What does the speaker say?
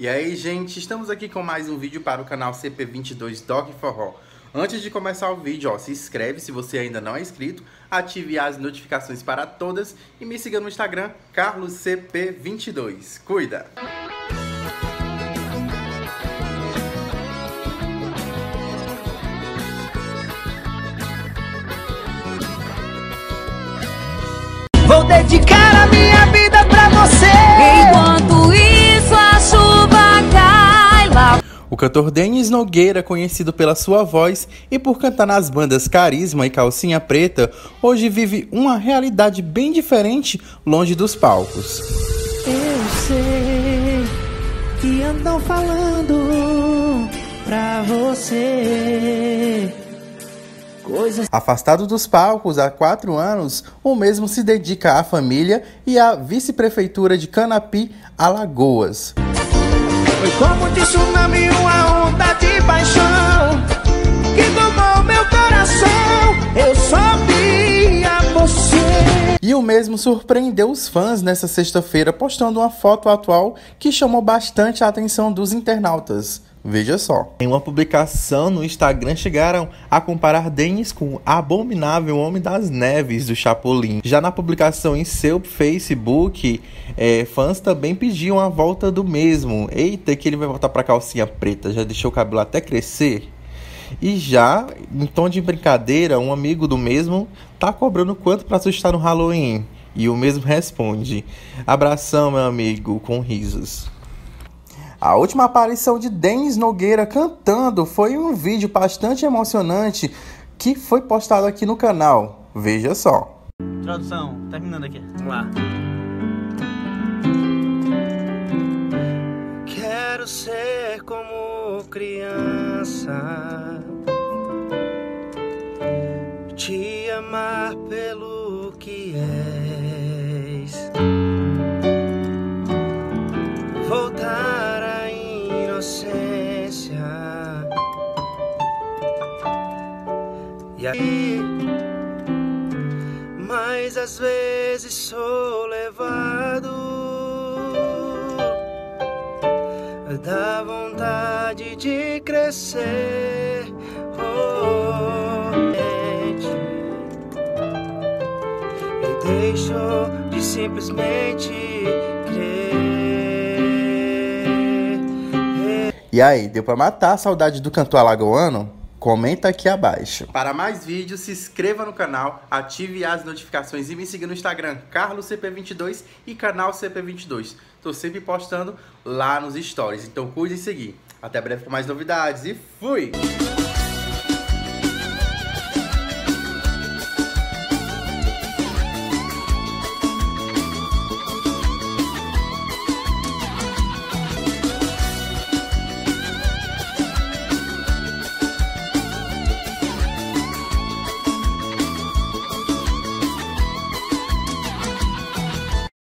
E aí, gente, estamos aqui com mais um vídeo para o canal CP22 Dog Forró. Antes de começar o vídeo, ó, se inscreve se você ainda não é inscrito, ative as notificações para todas e me siga no Instagram, CarlosCP22. Cuida! Vou dedicar a minha O cantor Denis Nogueira, conhecido pela sua voz e por cantar nas bandas Carisma e Calcinha Preta, hoje vive uma realidade bem diferente longe dos palcos. Eu sei que andam falando pra você coisas. Afastado dos palcos há quatro anos, o mesmo se dedica à família e à vice-prefeitura de Canapi, Alagoas. Foi como de tsunami uma onda de paixão que tomou meu coração. Eu só via você. E o mesmo surpreendeu os fãs nessa sexta-feira postando uma foto atual que chamou bastante a atenção dos internautas. Veja só. Em uma publicação no Instagram chegaram a comparar Denis com o abominável Homem das Neves do Chapolin. Já na publicação em seu Facebook, é, fãs também pediam a volta do mesmo. Eita, que ele vai voltar pra calcinha preta, já deixou o cabelo até crescer. E já, em tom de brincadeira, um amigo do mesmo tá cobrando quanto para assustar no Halloween. E o mesmo responde: Abração, meu amigo, com risos. A última aparição de Denis Nogueira cantando foi um vídeo bastante emocionante que foi postado aqui no canal. Veja só. Tradução, terminando aqui. Vamos lá. Quero ser como criança, te amar pelo que és, inocência e aí. Mas às vezes sou levado da vontade de crescer. Oh, e deixo de simplesmente crer. E aí, deu pra matar a saudade do cantor alagoano? Comenta aqui abaixo. Para mais vídeos, se inscreva no canal, ative as notificações e me siga no Instagram, CarlosCP22 e canal CP22. Tô sempre postando lá nos stories, então cuide em seguir. Até breve com mais novidades e fui!